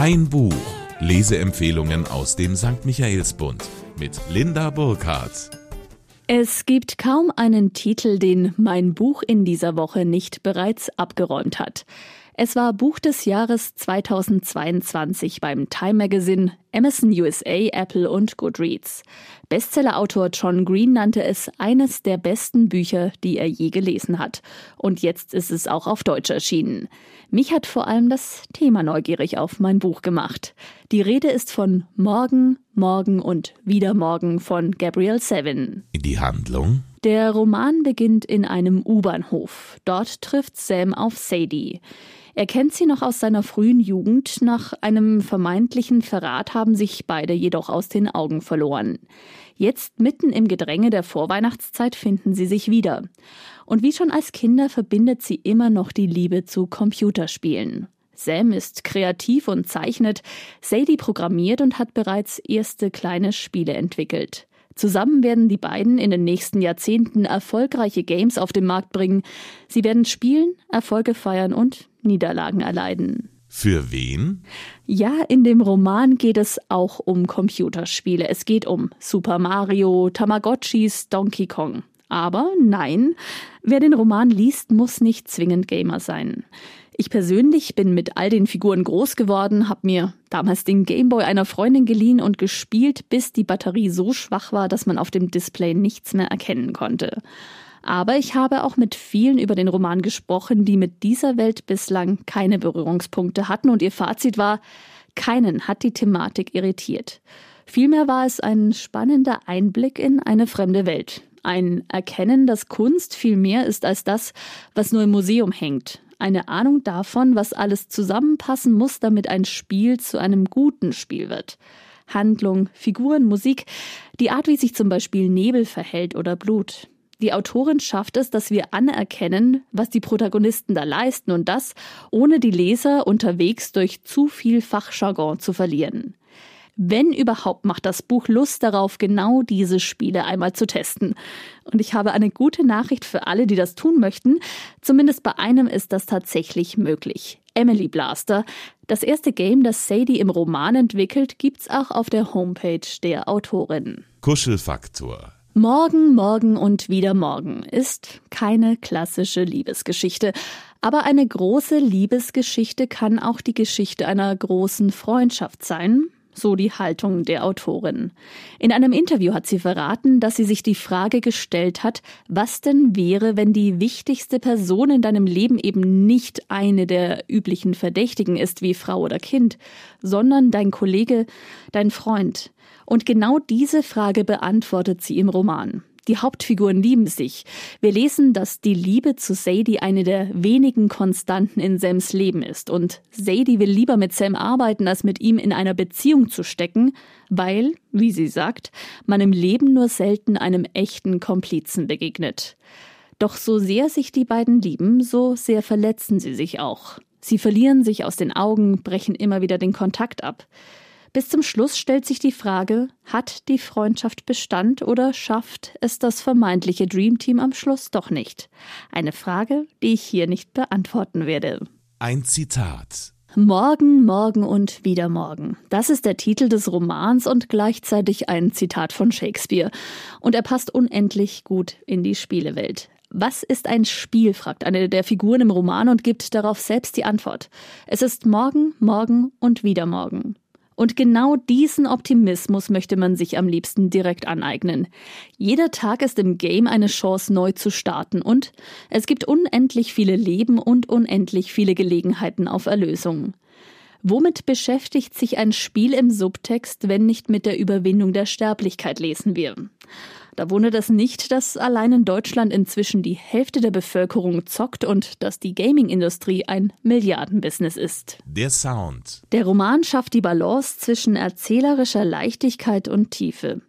Ein Buch. Leseempfehlungen aus dem St. Michaelsbund mit Linda Burkhardt. Es gibt kaum einen Titel, den mein Buch in dieser Woche nicht bereits abgeräumt hat. Es war Buch des Jahres 2022 beim Time Magazine, Amazon USA, Apple und Goodreads. Bestsellerautor John Green nannte es eines der besten Bücher, die er je gelesen hat. Und jetzt ist es auch auf Deutsch erschienen. Mich hat vor allem das Thema neugierig auf mein Buch gemacht. Die Rede ist von Morgen, Morgen und wieder Morgen von Gabriel Sevin. Die Handlung? Der Roman beginnt in einem U-Bahnhof. Dort trifft Sam auf Sadie. Er kennt sie noch aus seiner frühen Jugend. Nach einem vermeintlichen Verrat haben sich beide jedoch aus den Augen verloren. Jetzt mitten im Gedränge der Vorweihnachtszeit finden sie sich wieder. Und wie schon als Kinder verbindet sie immer noch die Liebe zu Computerspielen. Sam ist kreativ und zeichnet, Sadie programmiert und hat bereits erste kleine Spiele entwickelt. Zusammen werden die beiden in den nächsten Jahrzehnten erfolgreiche Games auf den Markt bringen. Sie werden spielen, Erfolge feiern und Niederlagen erleiden. Für wen? Ja, in dem Roman geht es auch um Computerspiele. Es geht um Super Mario, Tamagotchis, Donkey Kong. Aber nein, wer den Roman liest, muss nicht zwingend Gamer sein. Ich persönlich bin mit all den Figuren groß geworden, habe mir damals den Gameboy einer Freundin geliehen und gespielt, bis die Batterie so schwach war, dass man auf dem Display nichts mehr erkennen konnte. Aber ich habe auch mit vielen über den Roman gesprochen, die mit dieser Welt bislang keine Berührungspunkte hatten und ihr Fazit war, keinen hat die Thematik irritiert. Vielmehr war es ein spannender Einblick in eine fremde Welt. Ein Erkennen, dass Kunst viel mehr ist als das, was nur im Museum hängt eine Ahnung davon, was alles zusammenpassen muss, damit ein Spiel zu einem guten Spiel wird. Handlung, Figuren, Musik, die Art, wie sich zum Beispiel Nebel verhält oder Blut. Die Autorin schafft es, dass wir anerkennen, was die Protagonisten da leisten und das, ohne die Leser unterwegs durch zu viel Fachjargon zu verlieren. Wenn überhaupt, macht das Buch Lust darauf, genau diese Spiele einmal zu testen. Und ich habe eine gute Nachricht für alle, die das tun möchten. Zumindest bei einem ist das tatsächlich möglich. Emily Blaster. Das erste Game, das Sadie im Roman entwickelt, gibt's auch auf der Homepage der Autorin. Kuschelfaktor. Morgen, morgen und wieder morgen ist keine klassische Liebesgeschichte. Aber eine große Liebesgeschichte kann auch die Geschichte einer großen Freundschaft sein, so die Haltung der Autorin. In einem Interview hat sie verraten, dass sie sich die Frage gestellt hat, was denn wäre, wenn die wichtigste Person in deinem Leben eben nicht eine der üblichen Verdächtigen ist wie Frau oder Kind, sondern dein Kollege, dein Freund. Und genau diese Frage beantwortet sie im Roman. Die Hauptfiguren lieben sich. Wir lesen, dass die Liebe zu Sadie eine der wenigen Konstanten in Sams Leben ist. Und Sadie will lieber mit Sam arbeiten, als mit ihm in einer Beziehung zu stecken, weil, wie sie sagt, man im Leben nur selten einem echten Komplizen begegnet. Doch so sehr sich die beiden lieben, so sehr verletzen sie sich auch. Sie verlieren sich aus den Augen, brechen immer wieder den Kontakt ab. Bis zum Schluss stellt sich die Frage, hat die Freundschaft Bestand oder schafft es das vermeintliche Dream Team am Schluss doch nicht? Eine Frage, die ich hier nicht beantworten werde. Ein Zitat. Morgen, morgen und wieder morgen. Das ist der Titel des Romans und gleichzeitig ein Zitat von Shakespeare. Und er passt unendlich gut in die Spielewelt. Was ist ein Spiel? fragt eine der Figuren im Roman und gibt darauf selbst die Antwort. Es ist morgen, morgen und wieder morgen. Und genau diesen Optimismus möchte man sich am liebsten direkt aneignen. Jeder Tag ist im Game eine Chance, neu zu starten und es gibt unendlich viele Leben und unendlich viele Gelegenheiten auf Erlösung. Womit beschäftigt sich ein Spiel im Subtext, wenn nicht mit der Überwindung der Sterblichkeit, lesen wir. Da wundert es nicht, dass allein in Deutschland inzwischen die Hälfte der Bevölkerung zockt und dass die Gaming-Industrie ein Milliardenbusiness ist. Der Sound. Der Roman schafft die Balance zwischen erzählerischer Leichtigkeit und Tiefe.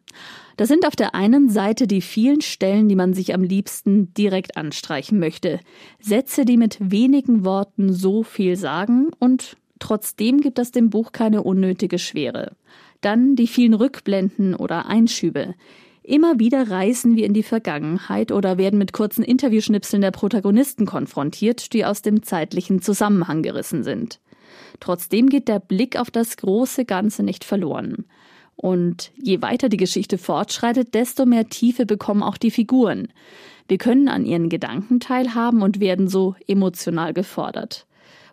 Das sind auf der einen Seite die vielen Stellen, die man sich am liebsten direkt anstreichen möchte. Sätze, die mit wenigen Worten so viel sagen und trotzdem gibt es dem Buch keine unnötige Schwere. Dann die vielen Rückblenden oder Einschübe. Immer wieder reisen wir in die Vergangenheit oder werden mit kurzen Interviewschnipseln der Protagonisten konfrontiert, die aus dem zeitlichen Zusammenhang gerissen sind. Trotzdem geht der Blick auf das große Ganze nicht verloren. Und je weiter die Geschichte fortschreitet, desto mehr Tiefe bekommen auch die Figuren. Wir können an ihren Gedanken teilhaben und werden so emotional gefordert.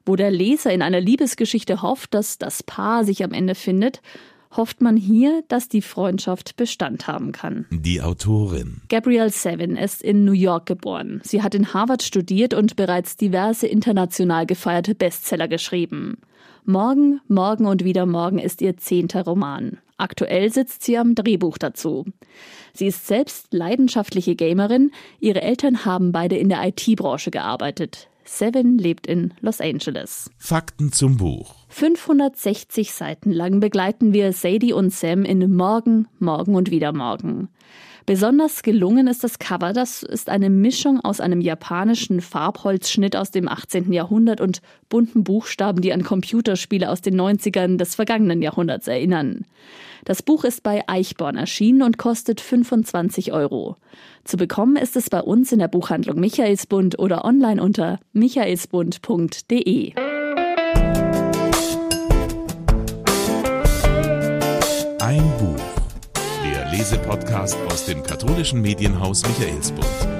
Wo der Leser in einer Liebesgeschichte hofft, dass das Paar sich am Ende findet, hofft man hier, dass die Freundschaft Bestand haben kann. Die Autorin. Gabrielle Sevin ist in New York geboren. Sie hat in Harvard studiert und bereits diverse international gefeierte Bestseller geschrieben. Morgen, morgen und wieder morgen ist ihr zehnter Roman. Aktuell sitzt sie am Drehbuch dazu. Sie ist selbst leidenschaftliche Gamerin. Ihre Eltern haben beide in der IT-Branche gearbeitet. Seven lebt in Los Angeles. Fakten zum Buch. 560 Seiten lang begleiten wir Sadie und Sam in Morgen, Morgen und wieder Morgen. Besonders gelungen ist das Cover. Das ist eine Mischung aus einem japanischen Farbholzschnitt aus dem 18. Jahrhundert und bunten Buchstaben, die an Computerspiele aus den 90ern des vergangenen Jahrhunderts erinnern. Das Buch ist bei Eichborn erschienen und kostet 25 Euro. Zu bekommen ist es bei uns in der Buchhandlung Michaelsbund oder online unter michaelsbund.de. Ein Buch. Der Lesepodcast aus dem katholischen Medienhaus Michaelsbund.